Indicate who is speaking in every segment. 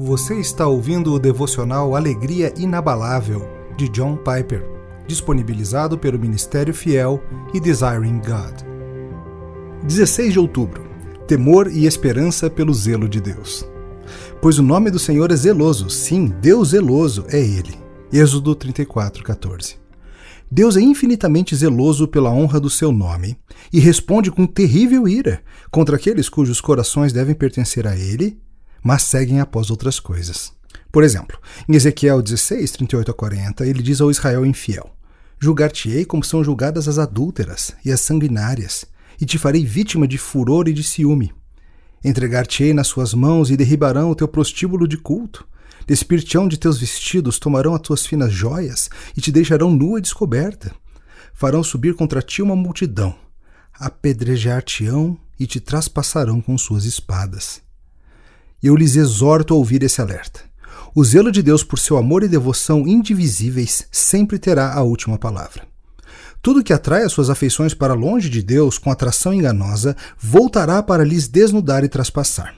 Speaker 1: Você está ouvindo o devocional Alegria Inabalável, de John Piper, disponibilizado pelo Ministério Fiel e Desiring God. 16 de outubro Temor e esperança pelo zelo de Deus. Pois o nome do Senhor é zeloso, sim, Deus zeloso é Ele. Êxodo 34, 14. Deus é infinitamente zeloso pela honra do seu nome e responde com terrível ira contra aqueles cujos corações devem pertencer a Ele, mas seguem após outras coisas. Por exemplo, em Ezequiel 16, 38 a 40, ele diz ao Israel infiel: Julgar-te-ei como são julgadas as adúlteras e as sanguinárias, e te farei vítima de furor e de ciúme. Entregar-te-ei nas suas mãos e derribarão o teu prostíbulo de culto Despir-te-ão de teus vestidos, tomarão as tuas finas joias e te deixarão nua e descoberta. Farão subir contra ti uma multidão, apedrejar-te-ão e te traspassarão com suas espadas. Eu lhes exorto a ouvir esse alerta. O zelo de Deus por seu amor e devoção indivisíveis sempre terá a última palavra. Tudo que atrai as suas afeições para longe de Deus com atração enganosa voltará para lhes desnudar e traspassar.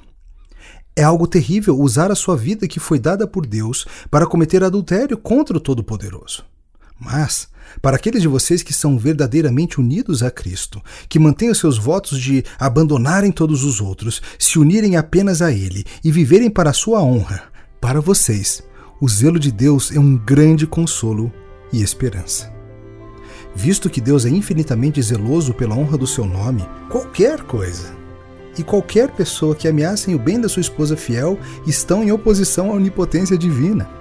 Speaker 1: É algo terrível usar a sua vida que foi dada por Deus para cometer adultério contra o Todo-Poderoso. Mas, para aqueles de vocês que são verdadeiramente unidos a Cristo, que mantêm os seus votos de abandonarem todos os outros, se unirem apenas a Ele e viverem para a sua honra, para vocês, o zelo de Deus é um grande consolo e esperança. Visto que Deus é infinitamente zeloso pela honra do seu nome, qualquer coisa, e qualquer pessoa que ameacem o bem da sua esposa fiel estão em oposição à onipotência divina.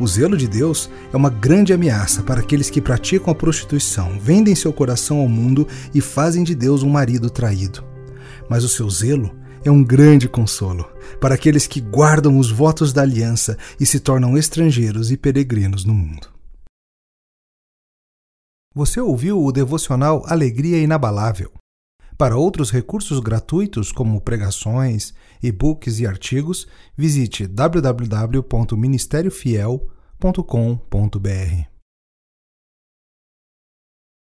Speaker 1: O zelo de Deus é uma grande ameaça para aqueles que praticam a prostituição, vendem seu coração ao mundo e fazem de Deus um marido traído. Mas o seu zelo é um grande consolo para aqueles que guardam os votos da aliança e se tornam estrangeiros e peregrinos no mundo. Você ouviu o devocional Alegria Inabalável para outros recursos gratuitos, como pregações, e-books e artigos, visite www.ministériofiel.com.br.